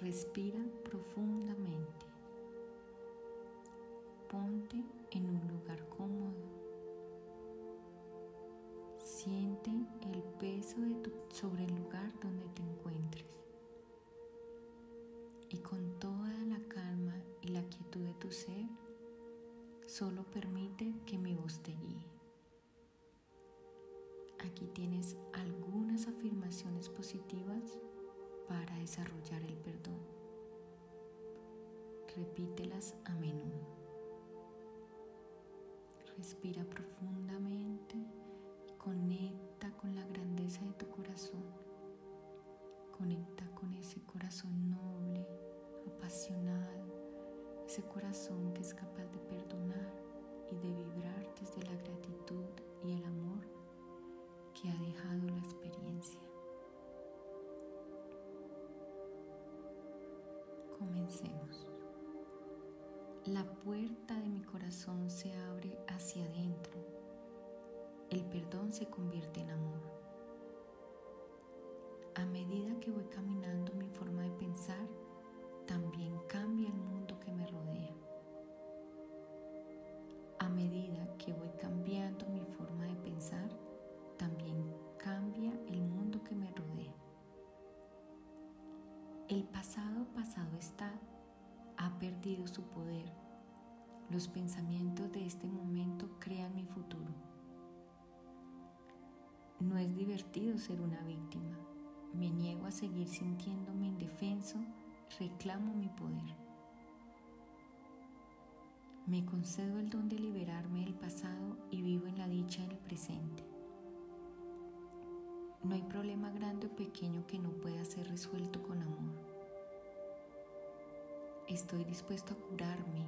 Respira profundamente. Ponte en un lugar cómodo. Siente el peso de tu, sobre el lugar donde te encuentres. Y con toda la calma y la quietud de tu ser, solo permite que mi voz te guíe. Aquí tienes algunas afirmaciones positivas para desarrollar el perdón. Repítelas a menudo. Respira profundamente y conecta con la grandeza de tu corazón. Conecta con ese corazón noble, apasionado, ese corazón que es capaz de perdonar y de vibrar desde la gratitud La puerta de mi corazón se abre hacia adentro. El perdón se convierte en amor. El pasado pasado está, ha perdido su poder. Los pensamientos de este momento crean mi futuro. No es divertido ser una víctima. Me niego a seguir sintiéndome indefenso, reclamo mi poder. Me concedo el don de liberarme del pasado y No hay problema grande o pequeño que no pueda ser resuelto con amor. Estoy dispuesto a curarme,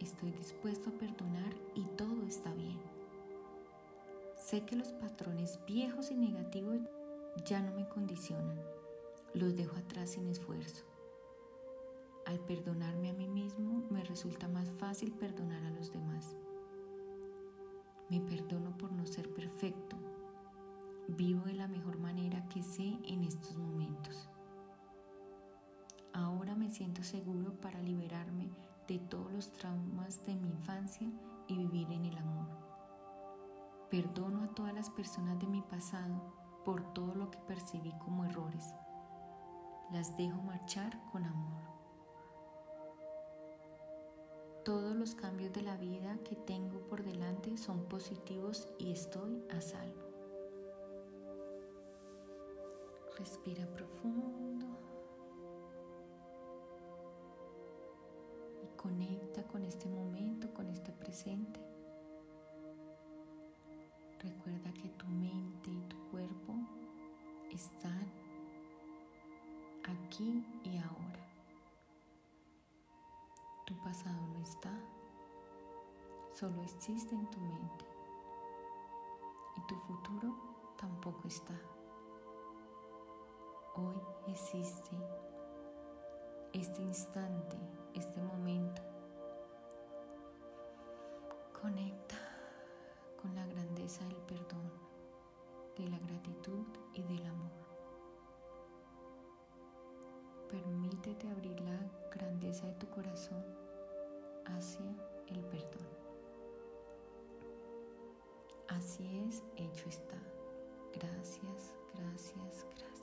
estoy dispuesto a perdonar y todo está bien. Sé que los patrones viejos y negativos ya no me condicionan, los dejo atrás sin esfuerzo. Al perdonarme a mí mismo me resulta más fácil perdonar a los demás. Me perdono por no ser perfecto, Vivo de la mejor manera que sé en estos momentos. Ahora me siento seguro para liberarme de todos los traumas de mi infancia y vivir en el amor. Perdono a todas las personas de mi pasado por todo lo que percibí como errores. Las dejo marchar con amor. Todos los cambios de la vida que tengo por delante son positivos y estoy a salvo. Respira profundo y conecta con este momento, con este presente. Recuerda que tu mente y tu cuerpo están aquí y ahora. Tu pasado no está, solo existe en tu mente. Y tu futuro tampoco está hoy existe este instante, este momento. Conecta con la grandeza del perdón, de la gratitud y del amor. Permítete abrir la grandeza de tu corazón hacia el perdón. Así es, hecho está. Gracias, gracias, gracias.